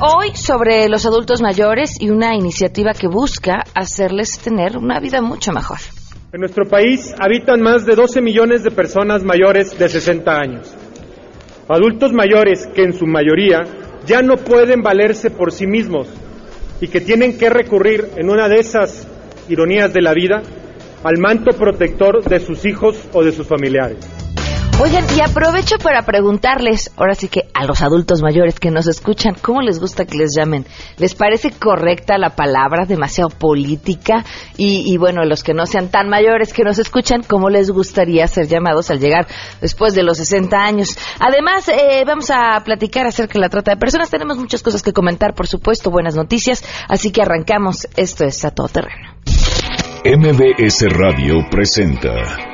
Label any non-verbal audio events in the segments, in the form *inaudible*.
hoy sobre los adultos mayores y una iniciativa que busca hacerles tener una vida mucho mejor. En nuestro país habitan más de 12 millones de personas mayores de 60 años. Adultos mayores que en su mayoría ya no pueden valerse por sí mismos y que tienen que recurrir en una de esas ironías de la vida al manto protector de sus hijos o de sus familiares. Oigan, y aprovecho para preguntarles, ahora sí que a los adultos mayores que nos escuchan, ¿cómo les gusta que les llamen? ¿Les parece correcta la palabra, demasiado política? Y, y bueno, los que no sean tan mayores que nos escuchan, ¿cómo les gustaría ser llamados al llegar después de los 60 años? Además, eh, vamos a platicar acerca de la trata de personas. Tenemos muchas cosas que comentar, por supuesto, buenas noticias. Así que arrancamos. Esto es A Todo Terreno. MBS Radio presenta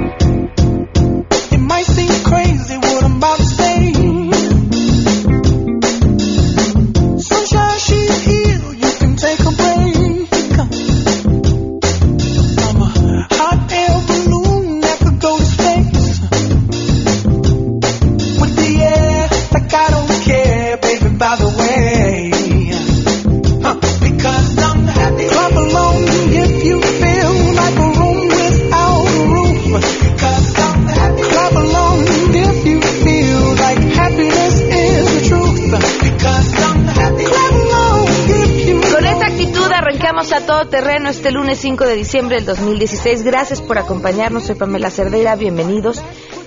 Este lunes 5 de diciembre del 2016. Gracias por acompañarnos. Soy Pamela Cerdeira. Bienvenidos.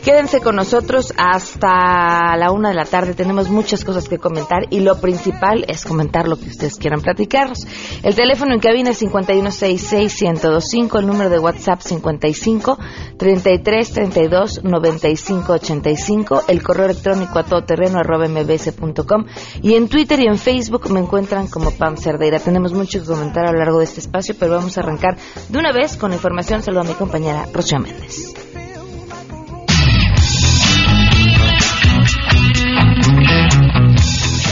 Quédense con nosotros hasta la una de la tarde. Tenemos muchas cosas que comentar y lo principal es comentar lo que ustedes quieran platicarnos. El teléfono en cabina es 5166-1025, el número de WhatsApp 55 33 32 95 85, el correo electrónico a todoterreno arroba mbs.com y en Twitter y en Facebook me encuentran como Pam Cerdeira. Tenemos mucho que comentar a lo largo de este espacio, pero vamos a arrancar de una vez con la información. Saludo a mi compañera Rocío Méndez.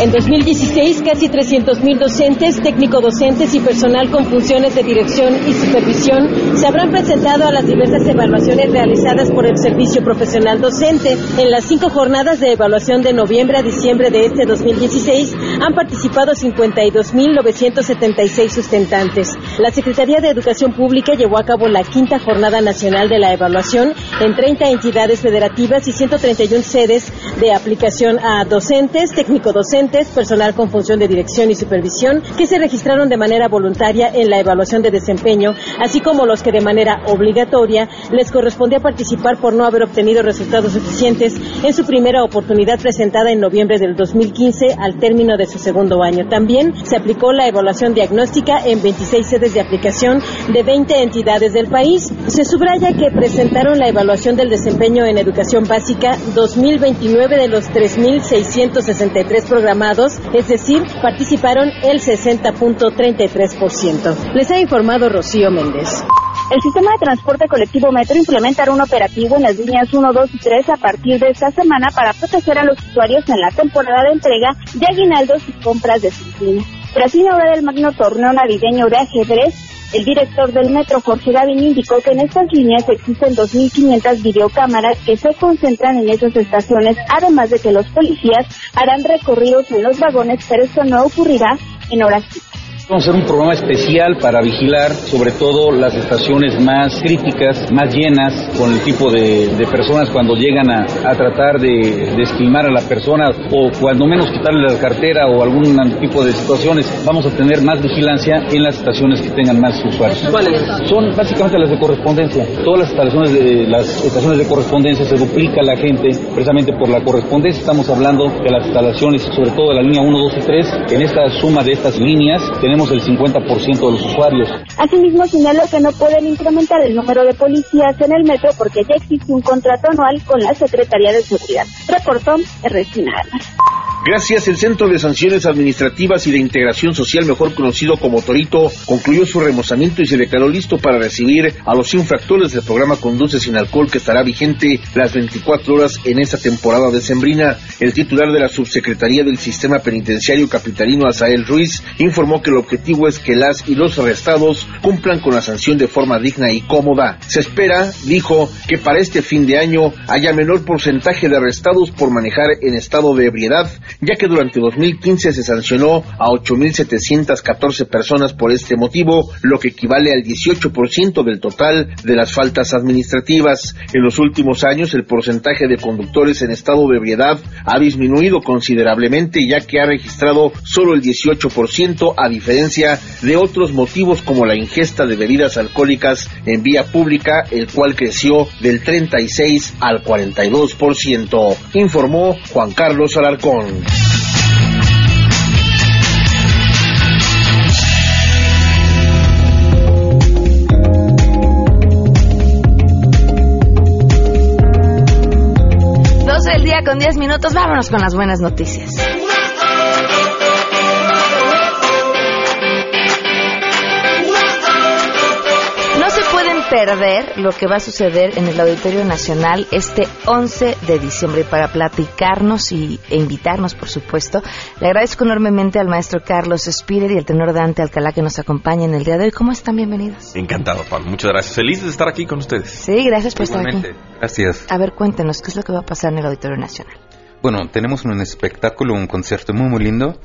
En 2016, casi 300.000 docentes, técnico-docentes y personal con funciones de dirección y supervisión se habrán presentado a las diversas evaluaciones realizadas por el Servicio Profesional Docente. En las cinco jornadas de evaluación de noviembre a diciembre de este 2016 han participado 52.976 sustentantes. La Secretaría de Educación Pública llevó a cabo la quinta jornada nacional de la evaluación en 30 entidades federativas y 131 sedes de aplicación a docentes, técnico-docentes, personal con función de dirección y supervisión que se registraron de manera voluntaria en la evaluación de desempeño, así como los que de manera obligatoria les correspondía participar por no haber obtenido resultados suficientes en su primera oportunidad presentada en noviembre del 2015 al término de su segundo año. También se aplicó la evaluación diagnóstica en 26 sedes de aplicación de 20 entidades del país. Se subraya que presentaron la evaluación del desempeño en educación básica 2029 de los 3.663 es decir, participaron el 60.33%. Les ha informado Rocío Méndez. El sistema de transporte colectivo Metro implementará un operativo en las líneas 1, 2 y 3 a partir de esta semana para proteger a los usuarios en la temporada de entrega de aguinaldos y compras de sus. Tras inaugurar el magno torneo navideño de ajedrez, el director del Metro, Jorge Gavin, indicó que en estas líneas existen 2.500 videocámaras que se concentran en esas estaciones, además de que los policías harán recorridos en los vagones, pero esto no ocurrirá en horas. Vamos a hacer un programa especial para vigilar sobre todo las estaciones más críticas, más llenas, con el tipo de, de personas cuando llegan a, a tratar de, de, estimar a la persona o cuando menos quitarle la cartera o algún tipo de situaciones. Vamos a tener más vigilancia en las estaciones que tengan más usuarios. ¿Cuáles? Son básicamente las de correspondencia. Todas las instalaciones de las estaciones de correspondencia se duplica la gente precisamente por la correspondencia. Estamos hablando de las instalaciones, sobre todo de la línea 1, 2 y 3. En esta suma de estas líneas tenemos el 50% de los usuarios. Asimismo, señaló que no pueden incrementar el número de policías en el metro porque ya existe un contrato anual con la Secretaría de Seguridad. Reportó Ernestina Armas. Gracias, el Centro de Sanciones Administrativas y de Integración Social, mejor conocido como Torito, concluyó su remozamiento y se declaró listo para recibir a los infractores del programa Conduce sin Alcohol que estará vigente las 24 horas en esta temporada decembrina. El titular de la Subsecretaría del Sistema Penitenciario Capitalino, Asael Ruiz, informó que el objetivo es que las y los arrestados cumplan con la sanción de forma digna y cómoda. Se espera, dijo, que para este fin de año haya menor porcentaje de arrestados por manejar en estado de ebriedad ya que durante 2015 se sancionó a 8.714 personas por este motivo, lo que equivale al 18% del total de las faltas administrativas. En los últimos años, el porcentaje de conductores en estado de ebriedad ha disminuido considerablemente, ya que ha registrado solo el 18%, a diferencia de otros motivos como la ingesta de bebidas alcohólicas en vía pública, el cual creció del 36 al 42%, informó Juan Carlos Alarcón. Con 10 minutos, vámonos con las buenas noticias. Perder lo que va a suceder en el Auditorio Nacional este 11 de diciembre. Y para platicarnos y, e invitarnos, por supuesto, le agradezco enormemente al maestro Carlos Spirer y al tenor Dante Alcalá que nos acompañan el día de hoy. ¿Cómo están? Bienvenidos. Encantado, Pablo. Muchas gracias. Feliz de estar aquí con ustedes. Sí, gracias por estar aquí. Gracias. A ver, cuéntenos, ¿qué es lo que va a pasar en el Auditorio Nacional? Bueno, tenemos un espectáculo, un concierto muy, muy lindo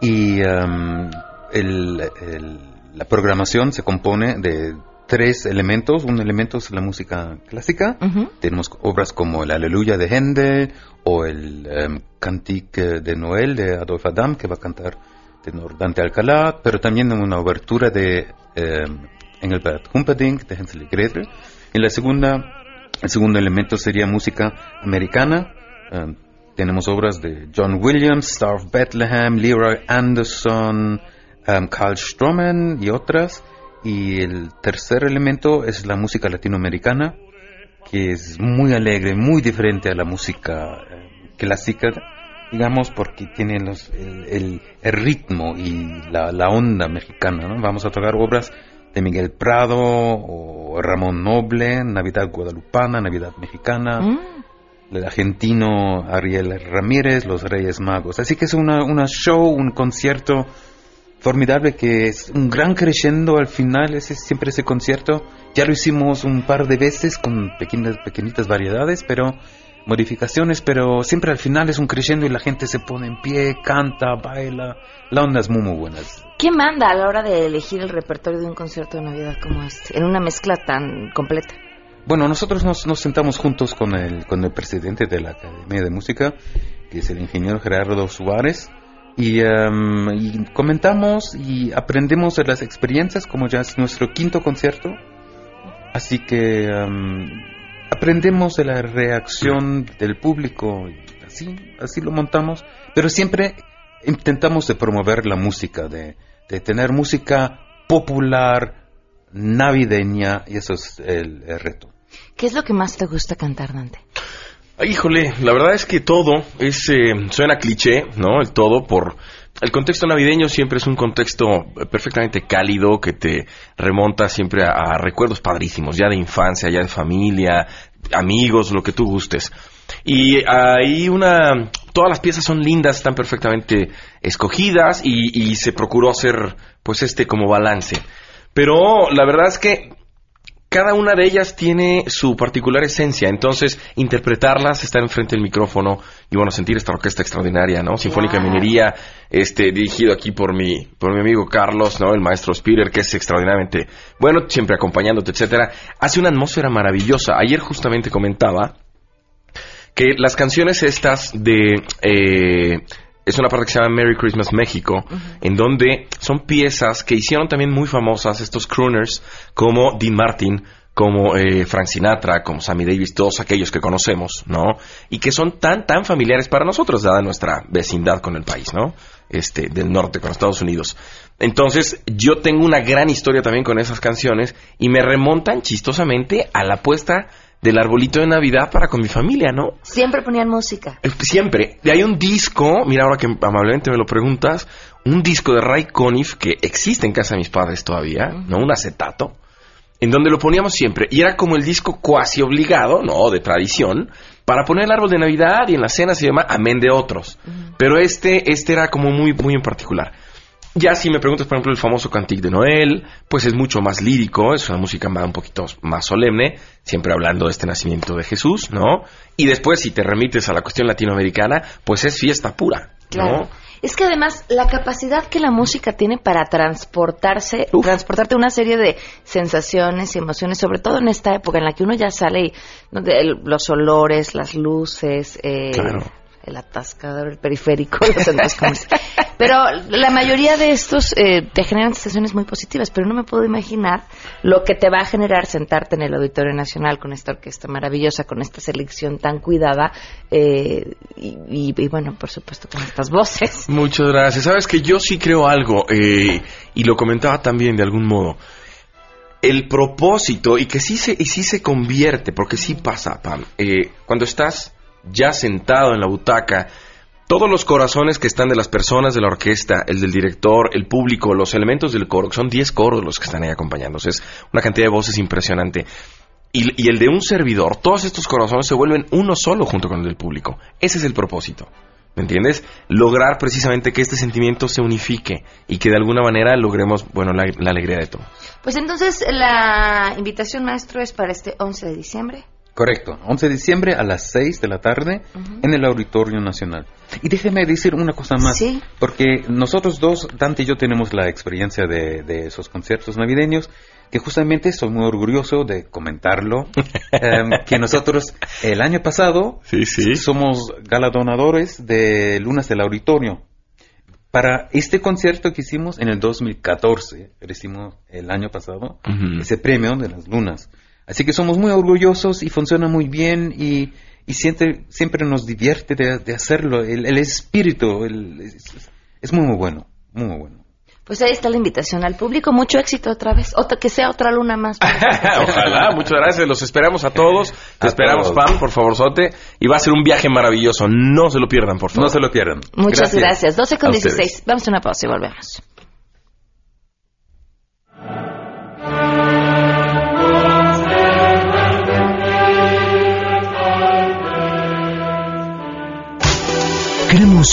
y um, el- el- la programación se compone de tres elementos. Un elemento es la música clásica. Tenemos obras como el Aleluya de Händel o el um, Cantique de Noel de Adolf Adam, que va a cantar tenor Dante Alcalá, pero también una obertura de um, Engelbert Humperdinck de Hansel y Gretel. Y la segunda, el segundo elemento sería música americana. Um, tenemos obras de John Williams, Star of Bethlehem, Leroy Anderson, Carl Stroman y otras. Y el tercer elemento es la música latinoamericana, que es muy alegre, muy diferente a la música eh, clásica, digamos, porque tiene los- el, el- el ritmo y la, la onda mexicana. ¿no? Vamos a tocar obras de Miguel Prado o Ramón Noble, Navidad Guadalupana, Navidad Mexicana Mm. el argentino Ariel Ramírez, Los Reyes Magos. Así que es una, una show, un concierto formidable que es un gran crescendo al final, ese, siempre ese concierto. Ya lo hicimos un par de veces con pequeñas, pequeñitas variedades, pero modificaciones, pero siempre al final es un crescendo y la gente se pone en pie, canta, baila. La onda es muy, muy buena. ¿Quién manda a la hora de elegir el repertorio de un concierto de Navidad como este? En una mezcla tan completa. Bueno, nosotros nos, nos sentamos juntos con el, con el presidente de la Academia de Música, que es el ingeniero Gerardo Suárez, y, em, y comentamos y aprendemos de las experiencias, como ya es nuestro quinto concierto. Así que em, aprendemos de la reacción del público, y así, así lo montamos, pero siempre intentamos de promover la música, de, de tener música popular, navideña, y eso es el- el reto. ¿Qué es lo que más te gusta cantar, Dante? Ay, Híjole, la verdad es que todo es, eh, suena cliché, ¿no? El todo por... El contexto navideño siempre es un contexto perfectamente cálido que te remonta siempre a, recuerdos padrísimos, ya de infancia, ya de familia, amigos, lo que tú gustes. Y hay una... Todas las piezas son lindas, están perfectamente escogidas y se procuró hacer pues este como balance. Pero la verdad es que cada una de ellas tiene su particular esencia, entonces interpretarlas, estar enfrente del micrófono y bueno, sentir esta orquesta extraordinaria, ¿no? Sinfónica de. Minería, este, dirigido aquí por mi, por mi amigo Carlos, ¿no? El maestro Spider, que es extraordinariamente bueno, siempre acompañándote, etcétera. Hace una atmósfera maravillosa. Ayer justamente comentaba que las canciones estas de eh, es una parte que se llama Merry Christmas México, en donde son piezas que hicieron también muy famosas estos crooners como Dean Martin, como eh, Frank Sinatra, como Sammy Davis, todos aquellos que conocemos, ¿no? Y que son tan, tan familiares para nosotros, dada nuestra vecindad con el país, ¿no? Este, del norte, con Estados Unidos. Entonces, yo tengo una gran historia también con esas canciones y me remontan chistosamente a la puesta del arbolito de Navidad para con mi familia, ¿no? Siempre ponían música. Siempre. Y hay un disco, mira ahora que amablemente me lo preguntas, un disco de Ray Conniff que existe en casa de mis padres todavía, ¿no? Un acetato, en donde lo poníamos siempre. Y era como el disco cuasi obligado, ¿no? De tradición, para poner el árbol de Navidad y en la cena se llama Amén de otros. Pero este, este era como muy, muy en particular. Ya si me preguntas, por ejemplo, el famoso Cantique de Noel, pues es mucho más lírico, es una música más, un poquito más solemne, siempre hablando de este nacimiento de Jesús, ¿no? Y después, si te remites a la cuestión latinoamericana, pues es fiesta pura, Claro. Es que además la capacidad que la música tiene para transportarse, transportarte una serie de sensaciones y emociones, sobre todo en esta época en la que uno ya sale y donde el- los olores, las luces, eh, Claro. El atascador, el periférico, los centros comerciales. Pero la mayoría de estos eh, te generan sensaciones muy positivas, pero no me puedo imaginar lo que te va a generar sentarte en el Auditorio Nacional con esta orquesta maravillosa, con esta selección tan cuidada eh, y, bueno, por supuesto con estas voces. Muchas gracias. Sabes que yo sí creo algo, eh, y lo comentaba también de algún modo. El propósito, y que sí se, y sí se convierte, porque sí pasa, Pam, eh, cuando estás ya sentado en la butaca, todos los corazones que están de las personas de la orquesta, el del director, el público, los elementos del coro, que son 10 coros los que están ahí acompañándose, es una cantidad de voces impresionante. Y, y el de un servidor, todos estos corazones se vuelven uno solo junto con el del público. Ese es el propósito. ¿Me entiendes? Lograr precisamente que este sentimiento se unifique y que de alguna manera logremos, bueno, la, alegría de todos. Pues entonces la invitación maestro es para este 11 de diciembre. Correcto, 11 de diciembre a las 6 de la tarde en el Auditorio Nacional. Y déjeme decir una cosa más, Sí. porque nosotros dos, Dante y yo, tenemos la experiencia de, de esos conciertos navideños, que justamente estoy muy orgulloso de comentarlo, *laughs* em, que nosotros el año pasado Sí, sí. somos galardonadores de Lunas del Auditorio. Para este concierto que hicimos en el 2014, recibimos el año pasado, ese premio de las lunas. Así que somos muy orgullosos y funciona muy bien y, y siempre, siempre nos divierte de, de hacerlo. El, el espíritu el- es, es muy, muy bueno, muy, muy bueno. Pues ahí está la invitación al público. Mucho éxito otra vez. Otra, que sea otra luna más. *laughs* Ojalá, muchas gracias. Los esperamos a todos. *laughs* Te A esperamos, todos. Pam, por favor, Sote. Y va a ser un viaje maravilloso. No se lo pierdan, por favor. No se lo pierdan. Muchas gracias. 12 con A ustedes. 16. Vamos a una pausa y volvemos.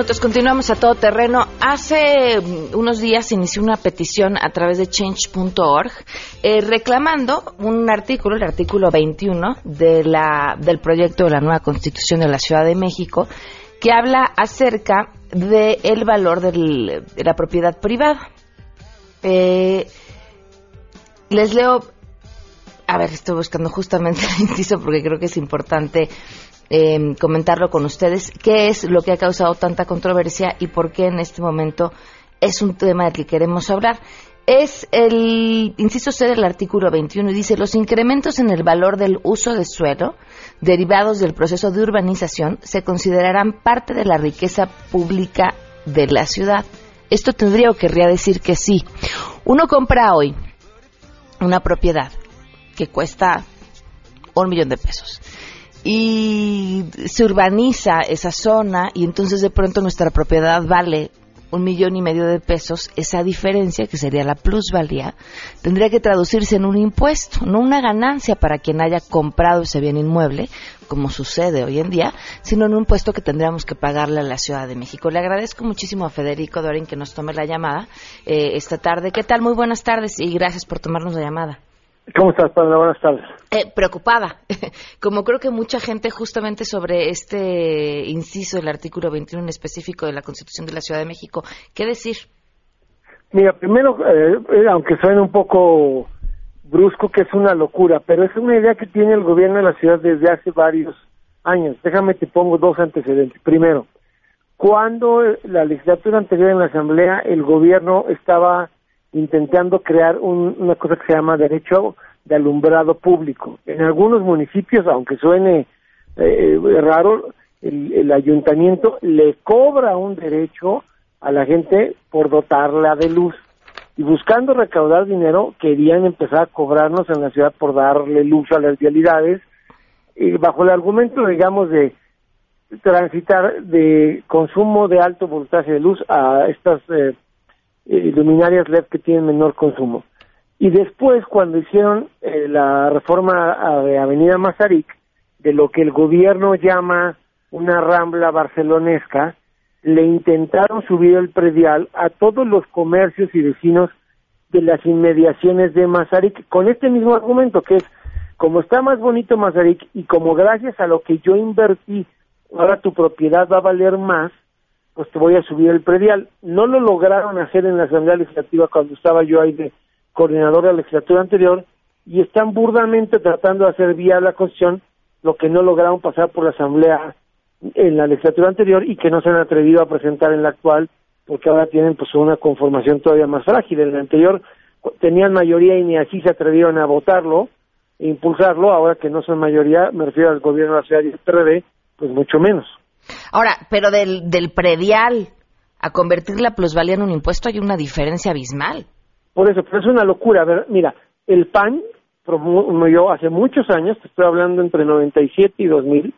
Minutos. Continuamos a todo terreno. Hace mm, unos días inició una petición a través de change.org eh, reclamando un artículo, el artículo 21 de la, del proyecto de la nueva constitución de la Ciudad de México, que habla acerca del valor del- de la propiedad privada. Eh, les leo a ver, estoy buscando justamente *laughs* el inciso porque creo que es importante eh, comentarlo con ustedes. ¿Qué es lo que ha causado tanta controversia y por qué en este momento es un tema del que queremos hablar? Es el inciso C del artículo 21 y dice los incrementos en el valor del uso de suelo derivados del proceso de urbanización se considerarán parte de la riqueza pública de la ciudad. Esto tendría o querría decir que sí. Uno compra hoy una propiedad que cuesta un millón de pesos y se urbaniza esa zona y entonces de pronto nuestra propiedad vale un millón y medio de pesos, esa diferencia, que sería la plusvalía, tendría que traducirse en un impuesto, no una ganancia para quien haya comprado ese bien inmueble, como sucede hoy en día, sino en un impuesto que tendríamos que pagarle a la Ciudad de México. Le agradezco muchísimo a Federico Dorin que nos tome la llamada eh, esta tarde. ¿Qué tal? Muy buenas tardes y gracias por tomarnos la llamada. ¿Cómo estás, Pablo? Buenas tardes. Eh, preocupada, *laughs* como creo que mucha gente justamente sobre este inciso del artículo 21 en específico de la Constitución de la Ciudad de México. ¿Qué decir? Mira, primero, eh, eh, aunque suene un poco brusco, que es una locura, pero es una idea que tiene el gobierno de la ciudad desde hace varios años. Déjame te pongo dos antecedentes. Primero, cuando la legislatura anterior en la Asamblea, el gobierno estaba intentando crear un- una cosa que se llama derecho de alumbrado público. En algunos municipios, aunque suene eh, raro, el, el ayuntamiento le cobra un derecho a la gente por dotarla de luz. Y buscando recaudar dinero, querían empezar a cobrarnos en la ciudad por darle luz a las vialidades, y bajo el argumento, digamos, de transitar de consumo de alto voltaje de luz a estas eh, eh, luminarias LED que tienen menor consumo. Y después, cuando hicieron eh, la reforma a- de Avenida Mazarik, de lo que el gobierno llama una rambla barcelonesca, le intentaron subir el predial a todos los comercios y vecinos de las inmediaciones de Mazarik, con este mismo argumento, que es, como está más bonito Mazarik y como gracias a lo que yo invertí, ahora tu propiedad va a valer más, pues te voy a subir el predial. No lo lograron hacer en la Asamblea Legislativa cuando estaba yo ahí de coordinador de la legislatura anterior y están burdamente tratando de hacer vía la Constitución lo que no lograron pasar por la Asamblea en la legislatura anterior y que no se han atrevido a presentar en la actual porque ahora tienen pues una conformación todavía más frágil. En la anterior tenían mayoría y ni así se atrevieron a votarlo e impulsarlo, ahora que no son mayoría, me refiero al gobierno de la ciudad y el PRD, pues mucho menos. Ahora, pero del, del predial a convertir la plusvalía en un impuesto hay una diferencia abismal. Por eso, pero es una locura. Ver, mira, el PAN promovió hace muchos años, te estoy hablando entre 97 y 2000,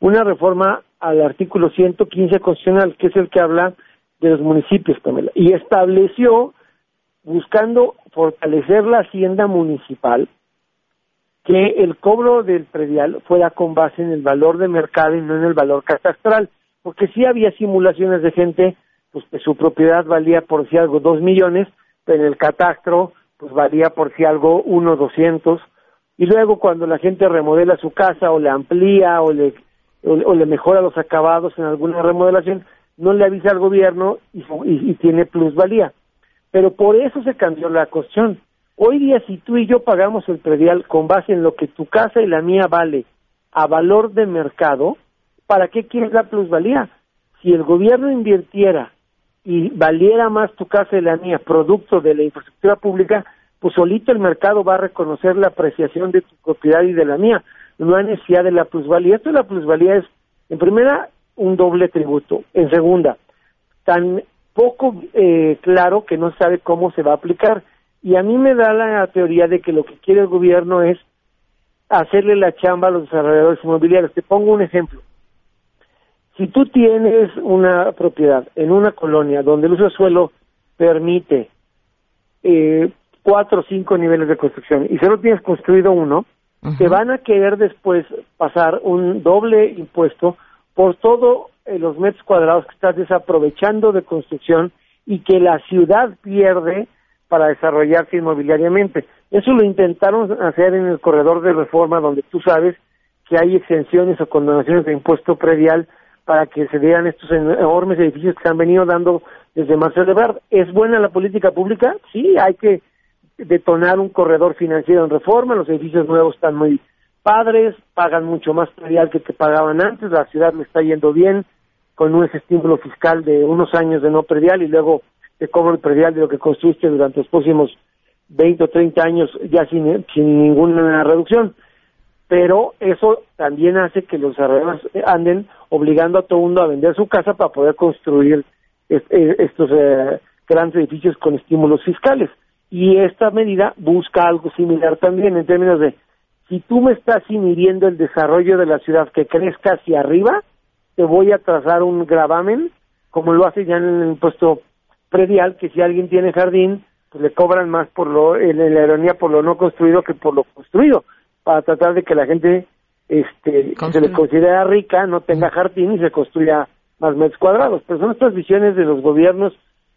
una reforma al artículo 115 constitucional, que es el que habla de los municipios, Pamela, y estableció, buscando fortalecer la hacienda municipal, que el cobro del predial fuera con base en el valor de mercado y no en el valor catastral, porque sí había simulaciones de gente, pues que su propiedad valía por si algo dos millones, pero en el catastro pues valía por si algo uno doscientos, y luego cuando la gente remodela su casa o le amplía o le o, o le mejora los acabados en alguna remodelación, no le avisa al gobierno y, y- y tiene plusvalía. Pero por eso se cambió la cuestión. Hoy día, si tú y yo pagamos el predial con base en lo que tu casa y la mía vale a valor de mercado, ¿para qué quieres la plusvalía? Si el gobierno invirtiera y valiera más tu casa y la mía producto de la infraestructura pública, pues solito el mercado va a reconocer la apreciación de tu propiedad y de la mía. No hay necesidad de la plusvalía. Esto de la plusvalía es, en primera, un doble tributo. En segunda, tan poco eh, claro que no sabe cómo se va a aplicar. Y a mí me da la teoría de que lo que quiere el gobierno es hacerle la chamba a los desarrolladores inmobiliarios. Te pongo un ejemplo. Si tú tienes una propiedad en una colonia donde el uso de suelo permite eh, cuatro o cinco niveles de construcción y solo tienes construido uno, te van a querer después pasar un doble impuesto por todos los metros cuadrados que estás desaprovechando de construcción y que la ciudad pierde para desarrollarse inmobiliariamente. Eso lo intentaron hacer en el corredor de reforma donde tú sabes que hay exenciones o condonaciones de impuesto predial para que se dieran estos enormes edificios que se han venido dando desde Marcelo Ebrard. ¿Es buena la política pública? Sí, hay que detonar un corredor financiero en reforma, los edificios nuevos están muy padres, pagan mucho más predial que que pagaban antes, la ciudad le está yendo bien, con un estímulo fiscal de unos años de no predial y luego te cobro predial de lo que construiste durante los próximos 20 o 30 años ya sin, sin ninguna reducción. Pero eso también hace que los desarrolladores anden obligando a todo el mundo a vender su casa para poder construir eh, estos eh, grandes edificios con estímulos fiscales. Y esta medida busca algo similar también en términos de si tú me estás inhibiendo el desarrollo de la ciudad que crezca hacia arriba, te voy a trazar un gravamen, como lo hace ya en el impuesto predial, que si alguien tiene jardín, pues le cobran más por lo, en la ironía por lo no construido que por lo construido, para tratar de que la gente este, se le considera rica no tenga jardín y se construya más metros cuadrados. Pero son estas visiones de los gobiernos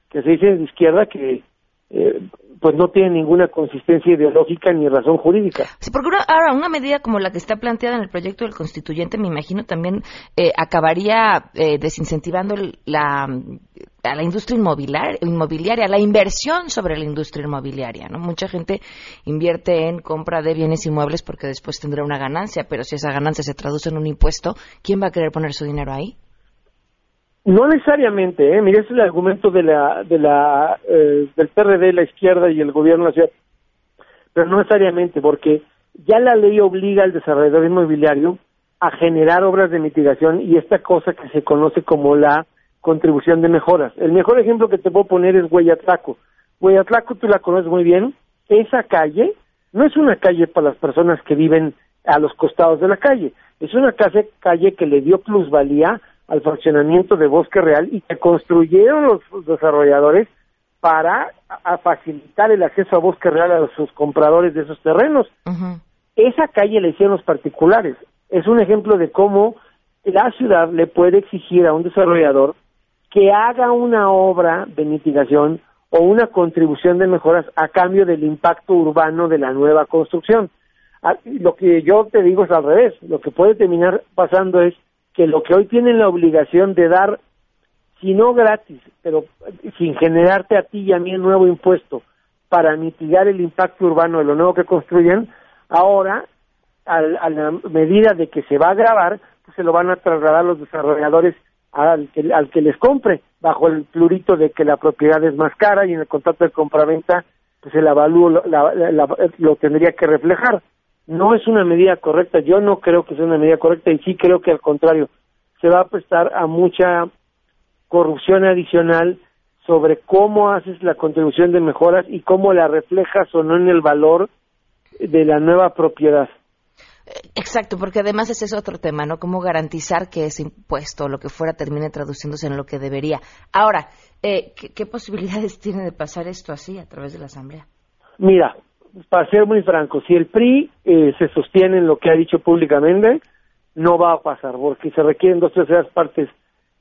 que se dicen de izquierda que eh, pues no tienen ninguna consistencia ideológica ni razón jurídica. Sí, porque una, ahora una medida como la que está planteada en el proyecto del constituyente, me imagino también eh, acabaría eh, desincentivando la, a la industria inmobiliaria, inmobiliaria, la inversión sobre la industria inmobiliaria. ¿no? Mucha gente invierte en compra de bienes inmuebles porque después tendrá una ganancia, pero si esa ganancia se traduce en un impuesto, ¿quién va a querer poner su dinero ahí? No necesariamente, ¿eh? Mira, es el argumento de la, de la, eh, del PRD, la izquierda y el gobierno nacional. Pero no necesariamente, porque ya la ley obliga al desarrollador inmobiliario a generar obras de mitigación y esta cosa que se conoce como la contribución de mejoras. El mejor ejemplo que te puedo poner es Hueyatlaco. Hueyatlaco tú la conoces muy bien. Esa calle no es una calle para las personas que viven a los costados de la calle. Es una calle, calle que le dio plusvalía al fraccionamiento de Bosque Real y que construyeron los desarrolladores para facilitar el acceso a Bosque Real a sus compradores de esos terrenos. Esa calle la hicieron los particulares. Es un ejemplo de cómo la ciudad le puede exigir a un desarrollador que haga una obra de mitigación o una contribución de mejoras a cambio del impacto urbano de la nueva construcción. Ah, lo que yo te digo es al revés. Lo que puede terminar pasando es que lo que hoy tienen la obligación de dar, si no gratis, pero sin generarte a ti y a mí el nuevo impuesto para mitigar el impacto urbano de lo nuevo que construyen, ahora, a la medida de que se va a grabar, pues se lo van a trasladar los desarrolladores al que, al que les compre, bajo el plurito de que la propiedad es más cara y en el contrato de compraventa, pues el avalúo lo tendría que reflejar no es una medida correcta, yo no creo que sea una medida correcta y sí creo que al contrario, se va a prestar a mucha corrupción adicional sobre cómo haces la contribución de mejoras y cómo la reflejas o no en el valor de la nueva propiedad. Exacto, porque además ese es otro tema, ¿no? Cómo garantizar que ese impuesto lo que fuera termine traduciéndose en lo que debería. Ahora, eh, ¿qué, posibilidades *laughs* tiene de pasar esto así a través de la Asamblea? Mira, para ser muy franco, si el PRI eh, se sostiene en lo que ha dicho públicamente, no va a pasar, porque se requieren dos terceras partes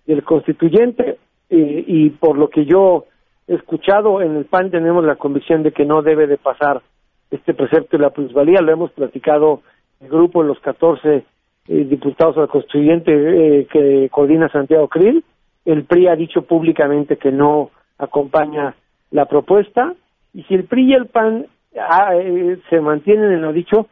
del constituyente eh, y por lo que yo he escuchado, en el PAN tenemos la convicción de que no debe de pasar este precepto de la plusvalía, lo hemos platicado el grupo de los 14 eh, diputados al constituyente que coordina Santiago Krill, el PRI ha dicho públicamente que no acompaña la propuesta, y si el PRI y el PAN Ah, eh, se mantienen en lo dicho,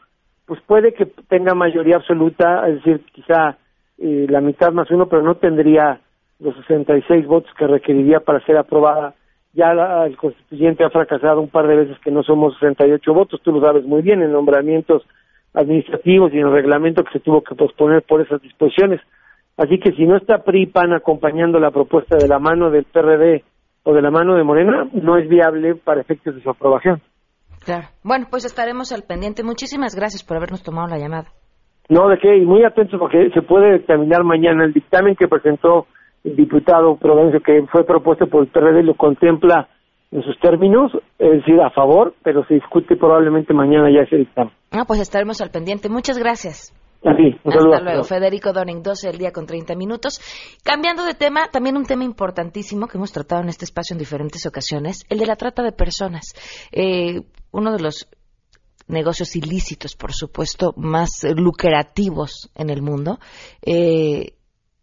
pues puede que tenga mayoría absoluta, es decir, quizá eh, la mitad más uno, pero no tendría los 66 votos que requeriría para ser aprobada. Ya el constituyente ha fracasado un par de veces que no somos 68 votos, tú lo sabes muy bien, en nombramientos administrativos y en el reglamento que se tuvo que posponer por esas disposiciones. Así que si no está PRI PAN acompañando la propuesta de la mano del PRD o de la mano de Morena, no es viable para efectos de su aprobación. Claro. Bueno, pues estaremos al pendiente. Muchísimas gracias por habernos tomado la llamada. No, de qué, y muy atentos porque se puede examinar mañana el dictamen que presentó el diputado Provencio, que fue propuesto por el PRD, lo contempla en sus términos, es decir, a favor, pero se discute probablemente mañana ya ese dictamen. Ah, pues estaremos al pendiente. Muchas gracias. Hasta luego. Federico Donning, 12 del día con 30 minutos. Cambiando de tema, también un tema importantísimo que hemos tratado en este espacio en diferentes ocasiones, el de la trata de personas. Eh, uno de los negocios ilícitos, por supuesto, más lucrativos en el mundo. Eh,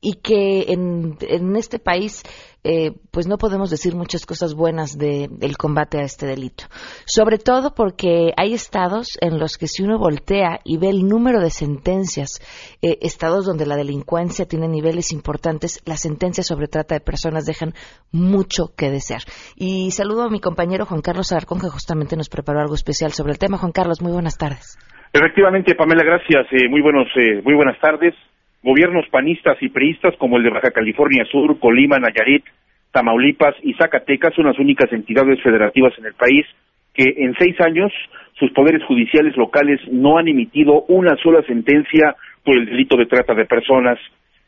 y que en, en este país eh, pues no podemos decir muchas cosas buenas de, del combate a este delito. Sobre todo porque hay estados en los que si uno voltea y ve el número de sentencias, eh, estados donde la delincuencia tiene niveles importantes, las sentencias sobre trata de personas dejan mucho que desear. Y saludo a mi compañero Juan Carlos Alarcón, que justamente nos preparó algo especial sobre el tema. Juan Carlos, muy buenas tardes. Efectivamente, Pamela, gracias. Eh, muy, buenos, muy buenas tardes. Gobiernos panistas y priistas como el de Baja California Sur, Colima, Nayarit, Tamaulipas y Zacatecas son las únicas entidades federativas en el país que en seis años sus poderes judiciales locales no han emitido una sola sentencia por el delito de trata de personas.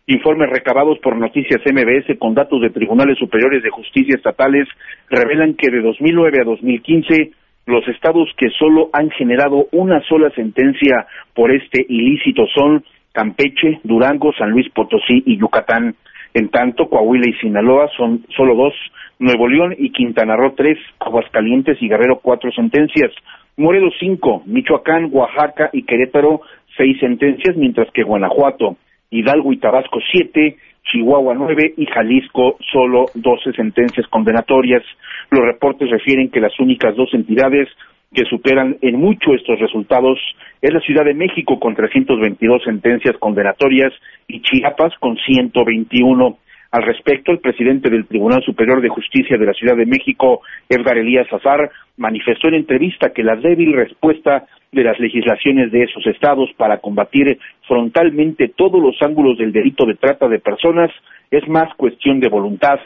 Informes recabados por Noticias MBS con datos de tribunales superiores de justicia estatales revelan que de 2009 a 2015 los estados que solo han generado una sola sentencia por este ilícito son Campeche, Durango, San Luis Potosí y Yucatán. En tanto, Coahuila y Sinaloa son solo dos, Nuevo León y Quintana Roo tres, Aguascalientes y Guerrero cuatro sentencias, Morelos cinco, Michoacán, Oaxaca y Querétaro seis sentencias, mientras que Guanajuato, Hidalgo y Tabasco siete, Chihuahua nueve y Jalisco solo doce sentencias condenatorias. Los reportes refieren que las únicas dos entidades que superan en mucho estos resultados es la Ciudad de México con 322 sentencias condenatorias y Chiapas con 121. Al respecto, el presidente del Tribunal Superior de Justicia de la Ciudad de México, Edgar Elías Azar, manifestó en entrevista que la débil respuesta de las legislaciones de esos estados para combatir frontalmente todos los ángulos del delito de trata de personas es más cuestión de voluntad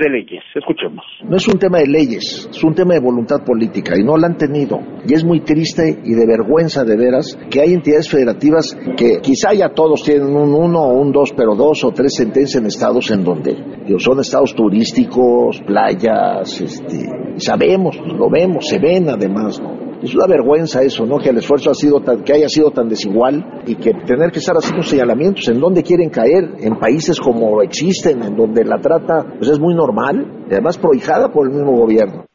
de leyes. Escuchemos. No es un tema de leyes, es un tema de voluntad política y no la han tenido. Y es muy triste y de vergüenza de veras que hay entidades federativas que quizá ya todos tienen un uno o un dos, pero dos o tres sentencias en estados en donde son estados turísticos, playas, este, sabemos, lo vemos, se ven además, ¿no? Es una vergüenza eso, ¿no? Que el esfuerzo ha sido tan, que haya sido tan desigual y que tener que estar haciendo señalamientos en dónde quieren caer, en países como existen, en donde la trata pues es muy normal y además prohijada por el mismo gobierno.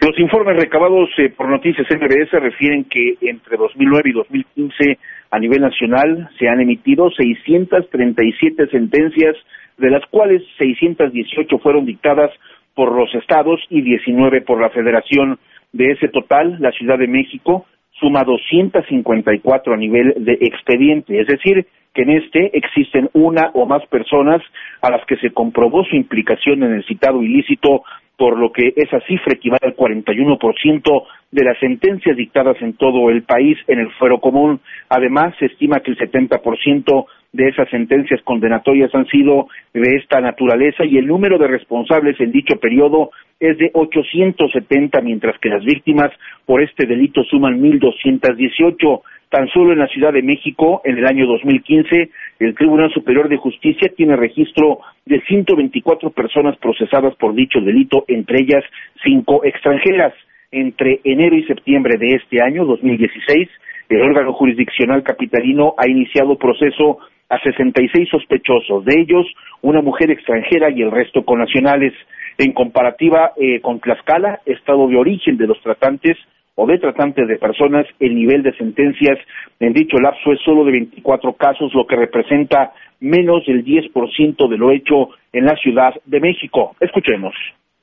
Los informes recabados eh, por Noticias MBS refieren que entre 2009 y 2015 a nivel nacional se han emitido 637 sentencias, de las cuales 618 fueron dictadas por los estados y 19 por la Federación. De ese total, la Ciudad de México suma 254 a nivel de expediente, es decir, que en este existen una o más personas a las que se comprobó su implicación en el citado ilícito, por lo que esa cifra equivale al 41% de las sentencias dictadas en todo el país en el fuero común. Además, se estima que el 70% de esas sentencias condenatorias han sido de esta naturaleza y el número de responsables en dicho periodo es de 870, mientras que las víctimas por este delito suman 1.218. Tan solo en la Ciudad de México, en el año 2015, el Tribunal Superior de Justicia tiene registro de 124 personas procesadas por dicho delito, entre ellas cinco extranjeras. Entre enero y septiembre de este año, 2016, el órgano jurisdiccional capitalino ha iniciado proceso a 66 sospechosos, de ellos una mujer extranjera y el resto con nacionales. En comparativa eh, con Tlaxcala, estado de origen de los tratantes o de tratantes de personas, el nivel de sentencias en dicho lapso es solo de 24 casos, lo que representa menos del 10% de lo hecho en la Ciudad de México. Escuchemos.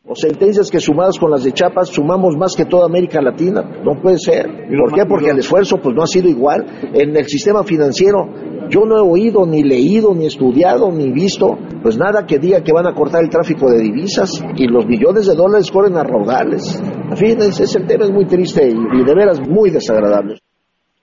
O sentencias que sumadas con las de Chiapas sumamos más que toda América Latina. No puede ser. ¿Por qué? Porque el esfuerzo pues no ha sido igual. En el sistema financiero yo no he oído, ni leído, ni estudiado, ni visto, pues nada que diga que van a cortar el tráfico de divisas y los millones de dólares corren a raudales. En fin, ese tema es muy triste y, de veras muy desagradable.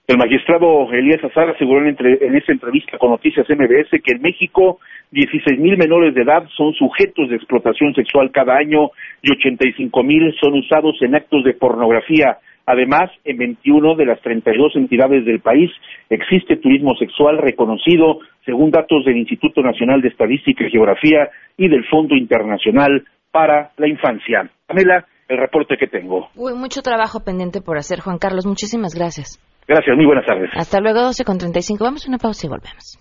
El magistrado Elías Azar aseguró en, esa entrevista con Noticias MBS que en México 16 mil menores de edad son sujetos de explotación sexual cada año y 85 mil son usados en actos de pornografía. Además, en 21 de las 32 entidades del país existe turismo sexual reconocido, según datos del Instituto Nacional de Estadística y Geografía y del Fondo Internacional para la Infancia. Pamela, el reporte que tengo. Uy, mucho trabajo pendiente por hacer, Juan Carlos. Muchísimas gracias. Gracias, muy buenas tardes. Hasta luego, 12 con 35. Vamos a una pausa y volvemos.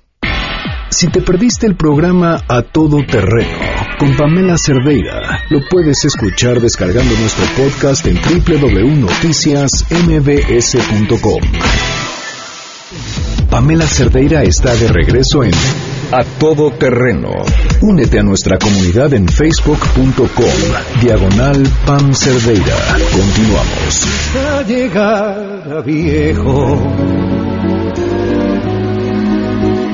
Si te perdiste el programa A Todo Terreno con Pamela Cerdeira, lo puedes escuchar descargando nuestro podcast en www.noticiasmbs.com. Pamela Cerdeira está de regreso en A Todo Terreno. Únete a nuestra comunidad en facebook.com, diagonal Pam Cerdeira. Continuamos. llegar a viejo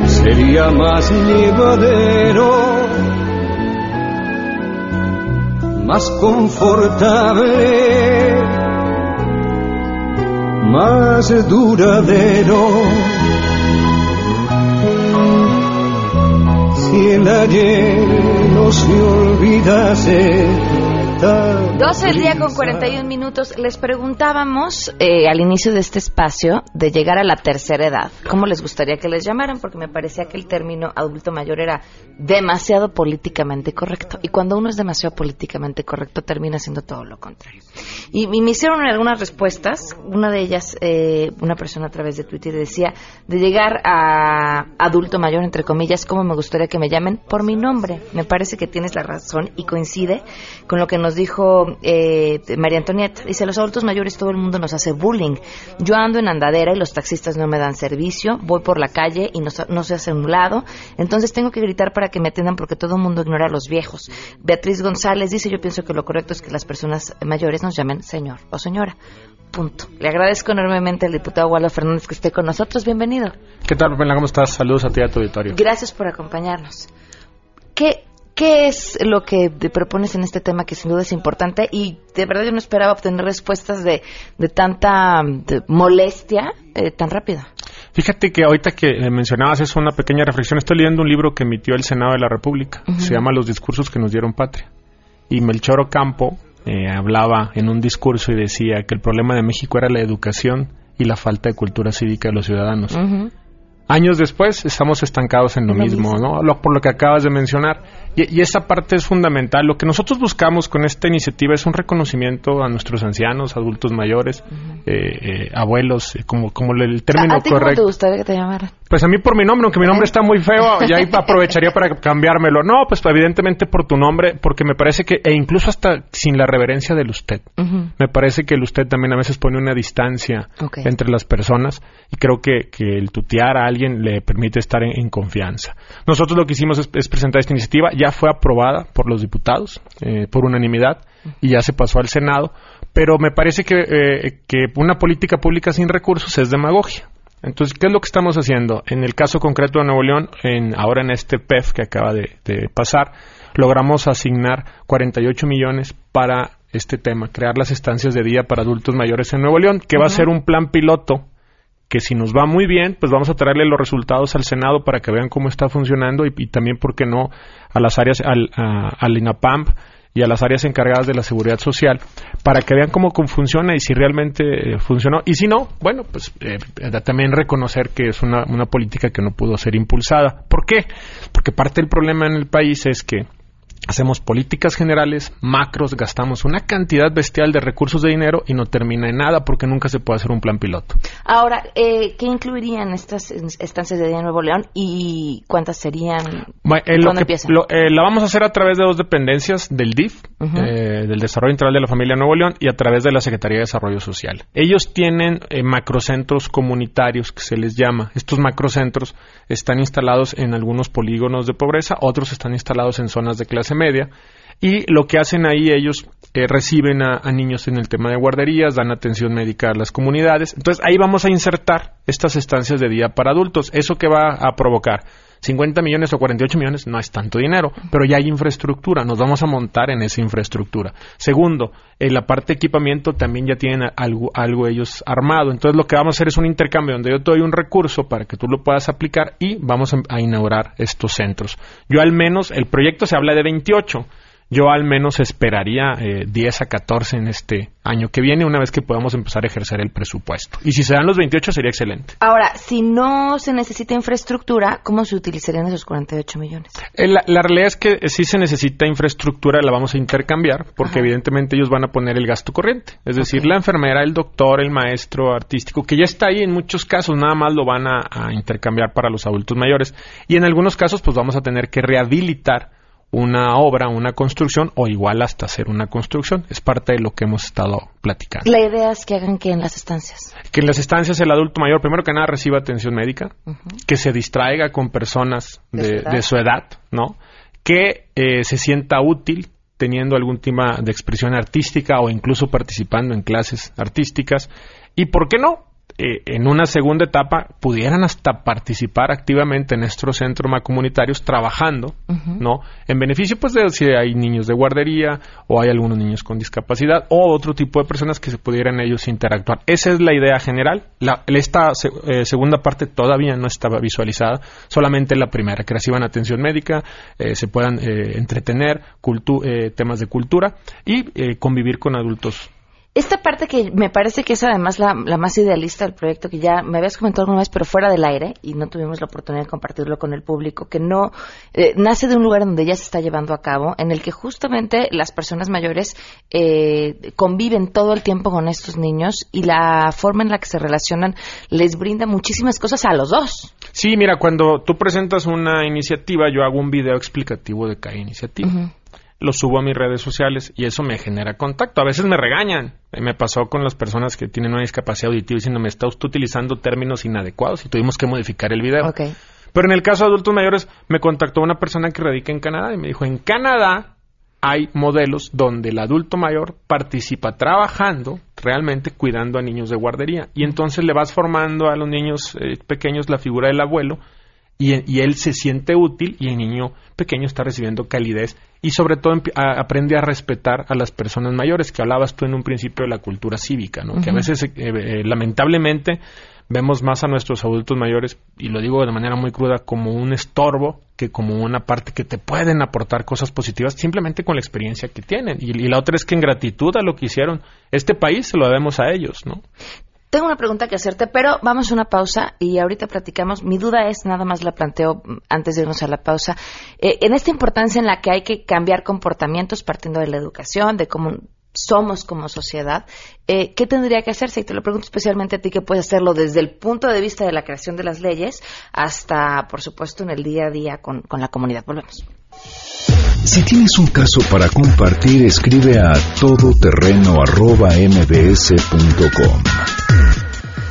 sería más llevadero, más confortable, más duradero. Si el ayer no se olvidase, 12 del día con 41 minutos. Les preguntábamos eh, al inicio de este espacio de llegar a la tercera edad. ¿Cómo les gustaría que les llamaran? Porque me parecía que el término adulto mayor era demasiado políticamente correcto. Y cuando uno es demasiado políticamente correcto, termina siendo todo lo contrario. Y, y me hicieron algunas respuestas. Una de ellas, eh, una persona a través de Twitter decía, de llegar a adulto mayor, entre comillas, ¿cómo me gustaría que me llamen? Por mi nombre. Me parece que tienes la razón y coincide con lo que nos dijo eh, María Antonieta. Dice, los adultos mayores todo el mundo nos hace bullying. Yo ando en andadera y los taxistas no me dan servicio. Voy por la calle y no, no se hace un lado. Entonces tengo que gritar para que me atiendan porque todo el mundo ignora a los viejos. Beatriz González dice, yo pienso que lo correcto es que las personas mayores nos llamen señor o señora. Punto. Le agradezco enormemente al diputado Waldo Fernández que esté con nosotros. Bienvenido. ¿Qué tal, Pamela? ¿Cómo estás? Saludos a ti y a tu auditorio. Gracias por acompañarnos. ¿Qué, ¿Qué es lo que te propones en este tema que sin duda es importante? Y de verdad yo no esperaba obtener respuestas de, de tanta de molestia eh, tan rápida. Fíjate que ahorita que mencionabas eso, una pequeña reflexión. Estoy leyendo un libro que emitió el Senado de la República. Se llama Los discursos que nos dieron patria. Y Melchor Ocampo eh, hablaba en un discurso y decía que el problema de México era la educación y la falta de cultura cívica de los ciudadanos. Años después estamos estancados en lo, Lo mismo, mismo. ¿no? Lo- por lo que acabas de mencionar. Y, y esa parte es fundamental. Lo que nosotros buscamos con esta iniciativa es un reconocimiento a nuestros ancianos, adultos mayores, eh, eh, abuelos, eh, como, como el término ¿A, a ti cómo te correcto. gustaría que te llamaran? Pues a mí por mi nombre, aunque mi nombre está muy feo, *laughs* ya ahí aprovecharía para cambiármelo. No, pues evidentemente por tu nombre, porque me parece que, e incluso hasta sin la reverencia del usted. Me parece que el usted también a veces pone una distancia entre las personas y creo que, que el tutear a alguien le permite estar en, en confianza. Nosotros lo que hicimos es, es presentar esta iniciativa, ya fue aprobada por los diputados eh, por unanimidad y ya se pasó al Senado, pero me parece que, eh, que una política pública sin recursos es demagogia. Entonces, ¿qué es lo que estamos haciendo? En el caso concreto de Nuevo León, en, ahora en este PEF que acaba de, de pasar, logramos asignar 48 millones para este tema, crear las estancias de día para adultos mayores en Nuevo León, que va a ser un plan piloto que si nos va muy bien, pues vamos a traerle los resultados al Senado para que vean cómo está funcionando y, también, ¿por qué no?, a las áreas, al, a- al INAPAMP y a las áreas encargadas de la seguridad social para que vean cómo funciona y si realmente eh, funcionó. Y si no, bueno, pues eh, también reconocer que es una, una política que no pudo ser impulsada. ¿Por qué? Porque parte del problema en el país es que hacemos políticas generales, macros, gastamos una cantidad bestial de recursos de dinero y no termina en nada porque nunca se puede hacer un plan piloto. Ahora, eh, ¿qué incluirían estas es- estancias de día Nuevo León y cuántas serían? Bueno, eh, lo ¿Cuándo que- empiezan? lo- eh, la vamos a hacer a través de dos dependencias del DIF, eh, del Desarrollo Integral de la Familia Nuevo León, y a través de la Secretaría de Desarrollo Social. Ellos tienen eh, macrocentros comunitarios, que se les llama. Estos macrocentros están instalados en algunos polígonos de pobreza, otros están instalados en zonas de clase media. Y lo que hacen ahí ellos eh, reciben a, a niños en el tema de guarderías, dan atención médica a las comunidades. Entonces ahí vamos a insertar estas estancias de día para adultos. ¿Eso que va a provocar? 50 millones o 48 millones no es tanto dinero, pero ya hay infraestructura, nos vamos a montar en esa infraestructura. Segundo, en la parte de equipamiento también ya tienen algo, algo ellos armado, entonces lo que vamos a hacer es un intercambio donde yo te doy un recurso para que tú lo puedas aplicar y vamos a, a inaugurar estos centros. Yo al menos, el proyecto se habla de 28, yo al menos esperaría eh, 10 a 14 en este año que viene, una vez que podamos empezar a ejercer el presupuesto. Y si se dan los 28 sería excelente. Ahora, si no se necesita infraestructura, ¿cómo se utilizarían esos 48 millones? Eh, La, la realidad es que sí se necesita infraestructura, la vamos a intercambiar, porque evidentemente ellos van a poner el gasto corriente. Es decir, la enfermera, el doctor, el maestro artístico, que ya está ahí en muchos casos, nada más lo van a, a intercambiar para los adultos mayores. Y en algunos casos, pues vamos a tener que rehabilitar una obra, una construcción, o igual hasta hacer una construcción. Es parte de lo que hemos estado platicando. La idea es que hagan que en las estancias. Que en las estancias el adulto mayor, primero que nada, reciba atención médica, que se distraiga con personas De de, su edad. de su edad, ¿no? Que eh, se sienta útil teniendo algún tema de expresión artística o incluso participando en clases artísticas. Y, ¿por qué no? Eh, en una segunda etapa pudieran hasta participar activamente en nuestros centros comunitarios trabajando, ¿no? En beneficio pues de si hay niños de guardería o hay algunos niños con discapacidad o otro tipo de personas que se pudieran ellos interactuar. Esa es la idea general. La, esta eh, segunda parte todavía no estaba visualizada, solamente la primera, que reciban atención médica, eh, se puedan entretener, temas de cultura y convivir con adultos esta parte que me parece que es además la, más idealista del proyecto, que ya me habías comentado alguna vez, pero fuera del aire, y no tuvimos la oportunidad de compartirlo con el público, que no eh, nace de un lugar donde ya se está llevando a cabo, en el que justamente las personas mayores eh, conviven todo el tiempo con estos niños y la forma en la que se relacionan les brinda muchísimas cosas a los dos. Sí, mira, cuando tú presentas una iniciativa, yo hago un video explicativo de cada iniciativa lo subo a mis redes sociales y eso me genera contacto. A veces me regañan. Me pasó con las personas que tienen una discapacidad auditiva diciendo me está usted utilizando términos inadecuados y tuvimos que modificar el video. Pero en el caso de adultos mayores me contactó una persona que radica en Canadá y me dijo, en Canadá hay modelos donde el adulto mayor participa trabajando realmente cuidando a niños de guardería y entonces le vas formando a los niños eh, pequeños la figura del abuelo y, él se siente útil y el niño pequeño está recibiendo calidez y sobre todo aprende a respetar a las personas mayores, que hablabas tú en un principio de la cultura cívica, ¿no? que a veces eh, eh, lamentablemente vemos más a nuestros adultos mayores, y lo digo de manera muy cruda, como un estorbo que como una parte que te pueden aportar cosas positivas simplemente con la experiencia que tienen. Y, y la otra es que en gratitud a lo que hicieron, este país se lo debemos a ellos, ¿no? Tengo una pregunta que hacerte, pero vamos a una pausa y ahorita platicamos. Mi duda es, nada más la planteo antes de irnos a la pausa, eh, en esta importancia en la que hay que cambiar comportamientos partiendo de la educación, de cómo somos como sociedad, eh, ¿qué tendría que hacerse? Y te lo pregunto especialmente a ti, que puedes hacerlo desde el punto de vista de la creación de las leyes hasta, por supuesto, en el día a día con, con la comunidad. Volvemos. Si tienes un caso para compartir, escribe a todoterreno.mbs.com.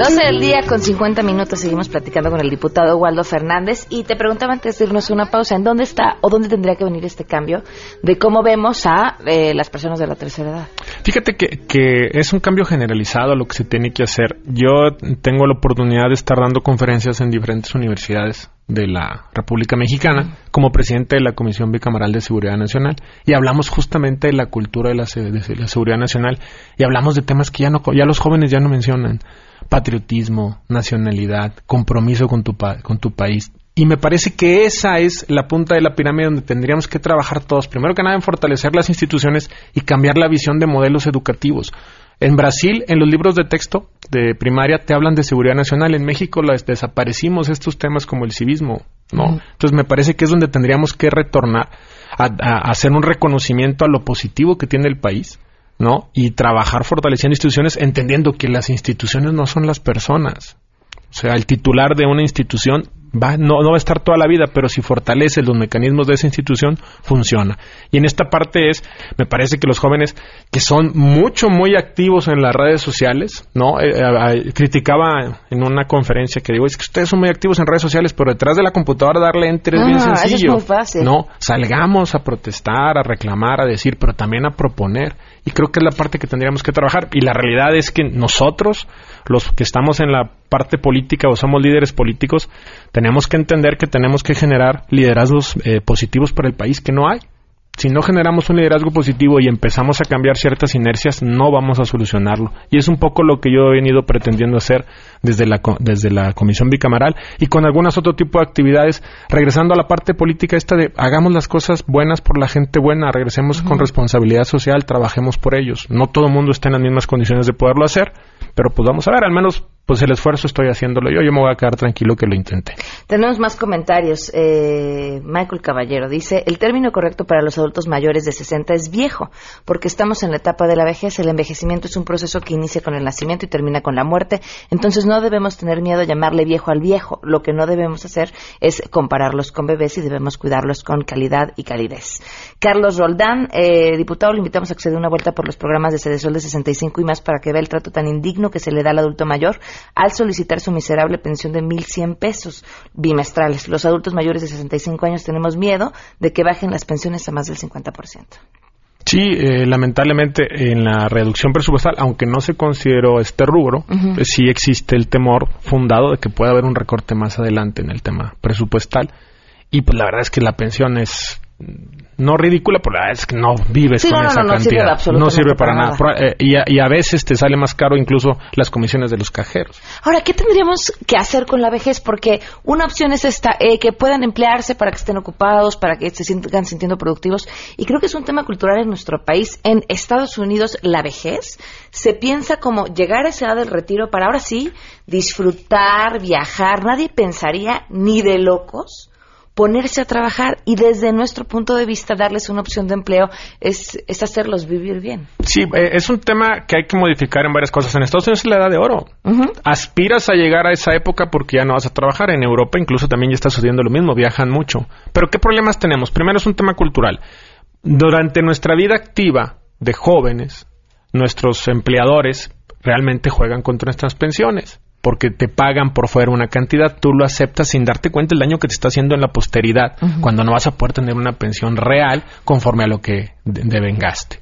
12 del día con 50 minutos seguimos platicando con el diputado Waldo Fernández y te preguntaba antes de irnos una pausa, ¿en dónde está o dónde tendría que venir este cambio de cómo vemos a eh, las personas de la tercera edad? Fíjate que, que es un cambio generalizado lo que se tiene que hacer. Yo tengo la oportunidad de estar dando conferencias en diferentes universidades de la República Mexicana como presidente de la Comisión Bicameral de Seguridad Nacional y hablamos justamente de la cultura de la, de la seguridad nacional y hablamos de temas que ya no ya los jóvenes ya no mencionan patriotismo, nacionalidad, compromiso con tu, con tu país. Y me parece que esa es la punta de la pirámide donde tendríamos que trabajar todos. Primero que nada en fortalecer las instituciones y cambiar la visión de modelos educativos. En Brasil, en los libros de texto de primaria te hablan de seguridad nacional. En México las desaparecimos estos temas como el civismo, ¿no? Entonces me parece que es donde tendríamos que retornar a hacer un reconocimiento a lo positivo que tiene el país ¿no? Y trabajar fortaleciendo instituciones, entendiendo que las instituciones no son las personas. O sea, el titular de una institución va, no, no va a estar toda la vida, pero si fortalece los mecanismos de esa institución, funciona. Y en esta parte es, me parece que los jóvenes que son mucho, muy activos en las redes sociales, ¿no? Eh, eh, criticaba en una conferencia que digo, es que ustedes son muy activos en redes sociales, pero detrás de la computadora darle enter es bien sencillo. Es muy fácil. No, salgamos a protestar, a reclamar, a decir, pero también a proponer. Y creo que es la parte que tendríamos que trabajar. Y la realidad es que nosotros, los que estamos en la parte política o somos líderes políticos, tenemos que entender que tenemos que generar liderazgos eh, positivos para el país que no hay. Si no generamos un liderazgo positivo y empezamos a cambiar ciertas inercias, no vamos a solucionarlo. Y es un poco lo que yo he venido pretendiendo hacer desde la, desde la Comisión Bicameral y con algunas otro tipo de actividades, regresando a la parte política esta de hagamos las cosas buenas por la gente buena, regresemos con responsabilidad social, trabajemos por ellos. No todo el mundo está en las mismas condiciones de poderlo hacer, pero pues vamos a ver, al menos pues el esfuerzo estoy haciéndolo yo, yo me voy a quedar tranquilo que lo intenté. Tenemos más comentarios. Eh, Michael Caballero dice, el término correcto para los adultos mayores de 60 es viejo, porque estamos en la etapa de la vejez. El envejecimiento es un proceso que inicia con el nacimiento y termina con la muerte. Entonces no debemos tener miedo a llamarle viejo al viejo. Lo que no debemos hacer es compararlos con bebés y debemos cuidarlos con calidad y calidez. Carlos Roldán, eh, diputado, le invitamos a que se dé una vuelta por los programas de Cedesol de 65 y más para que vea el trato tan indigno que se le da al adulto mayor al solicitar su miserable pensión de 1.100 pesos bimestrales. Los adultos mayores de 65 años tenemos miedo de que bajen las pensiones a más del 50%. Sí, eh, lamentablemente en la reducción presupuestal, aunque no se consideró este rubro, eh, sí existe el temor fundado de que pueda haber un recorte más adelante en el tema presupuestal. Y pues la verdad es que la pensión es no ridícula, pero es que no vives Sí, con no, esa no, no cantidad. sirve no sirve para, nada. Eh, y, a, y a veces te sale más caro incluso las comisiones de los cajeros. Ahora, ¿qué tendríamos que hacer con la vejez? Porque una opción es esta, eh, que puedan emplearse para que estén ocupados, para que se sigan sintiendo productivos. Y creo que es un tema cultural en nuestro país. En Estados Unidos, la vejez se piensa como llegar a esa edad del retiro para ahora sí disfrutar, viajar. Nadie pensaría, ni de locos, ponerse a trabajar y desde nuestro punto de vista darles una opción de empleo es, es hacerlos vivir bien. Sí, eh, es un tema que hay que modificar en varias cosas. En Estados Unidos es la edad de oro. Aspiras a llegar a esa época porque ya no vas a trabajar. En Europa incluso también ya está sucediendo lo mismo, viajan mucho. Pero ¿qué problemas tenemos? Primero es un tema cultural. Durante nuestra vida activa de jóvenes, nuestros empleadores realmente juegan contra nuestras pensiones. Porque te pagan por fuera una cantidad, tú lo aceptas sin darte cuenta el daño que te está haciendo en la posteridad, cuando no vas a poder tener una pensión real conforme a lo que de- devengaste.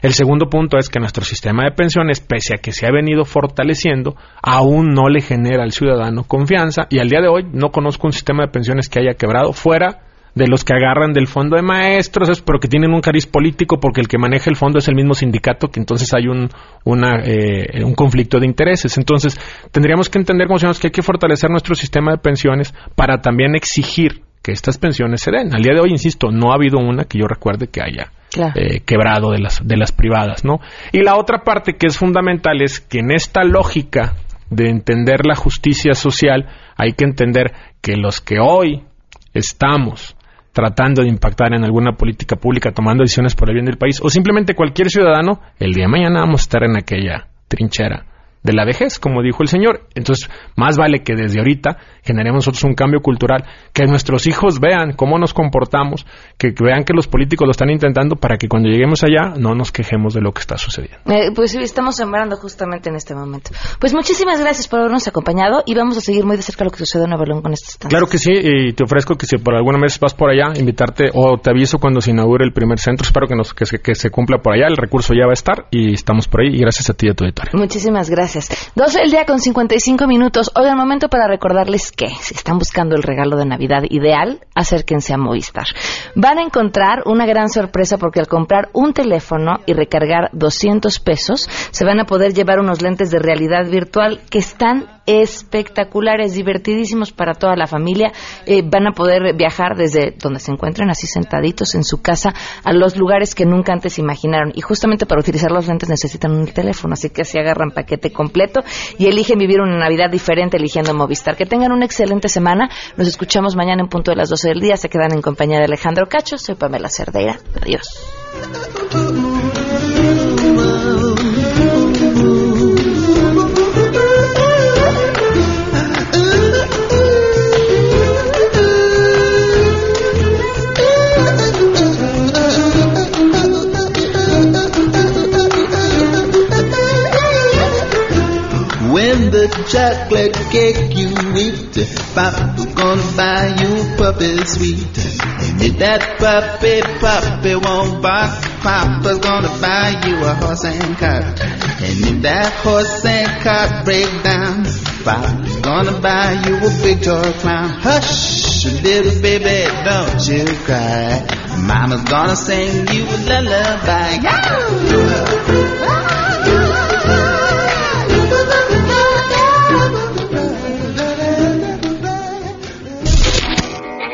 El segundo punto es que nuestro sistema de pensiones, pese a que se ha venido fortaleciendo, aún no le genera al ciudadano confianza y al día de hoy no conozco un sistema de pensiones que haya quebrado fuera de los que agarran del fondo de maestros, es- pero que tienen un cariz político porque el que maneja el fondo es el mismo sindicato, que entonces hay un, una, eh, un conflicto de intereses. Entonces, tendríamos que entender como ciudadanos que hay que fortalecer nuestro sistema de pensiones para también exigir que estas pensiones se den. Al día de hoy, insisto, no ha habido una que yo recuerde que haya Claro. eh, quebrado de las, de las privadas, ¿no? Y la otra parte que es fundamental es que en esta lógica de entender la justicia social hay que entender que los que hoy estamos tratando de impactar en alguna política pública, tomando decisiones por el bien del país, o simplemente cualquier ciudadano, el día de mañana vamos a estar en aquella trinchera de la vejez, como dijo el señor. Entonces, más vale que desde ahorita generemos nosotros un cambio cultural, que nuestros hijos vean cómo nos comportamos, que, que vean que los políticos lo están intentando para que cuando lleguemos allá no nos quejemos de lo que está sucediendo. Eh, pues sí, estamos sembrando justamente en este momento. Pues muchísimas gracias por habernos acompañado y vamos a seguir muy de cerca lo que sucede en Nuevo León con estos temas. Claro que sí, y te ofrezco que si por alguna vez vas por allá, invitarte o te aviso cuando se inaugure el primer centro. Espero que, nos, que, se, que se cumpla por allá. El recurso ya va a estar y estamos por ahí. Y gracias a ti y a tu editorial. Muchísimas gracias. 12 del día con 55 minutos. Hoy el momento para recordarles que si están buscando el regalo de Navidad ideal, acérquense a Movistar. Van a encontrar una gran sorpresa porque al comprar un teléfono y recargar 200 pesos, se van a poder llevar unos lentes de realidad virtual que están espectaculares, divertidísimos para toda la familia. Eh, van a poder viajar desde donde se encuentren, así sentaditos en su casa, a los lugares que nunca antes imaginaron. Y justamente para utilizar los lentes necesitan un teléfono, así que se agarran paquete completo y eligen vivir una Navidad diferente eligiendo Movistar. Que tengan una excelente semana. Nos escuchamos mañana en punto de las 12 del día. Se quedan en compañía de Alejandro Cacho. Soy Pamela Cerdeira. Adiós. The chocolate cake you eat, Papa's gonna buy you puppy sweet. And if that puppy puppy won't bark, Papa's gonna buy you a horse and cart. And if that horse and cart break down, Papa's gonna buy you a big toy clown. Hush, little baby, don't you cry. Mama's gonna sing you a lullaby.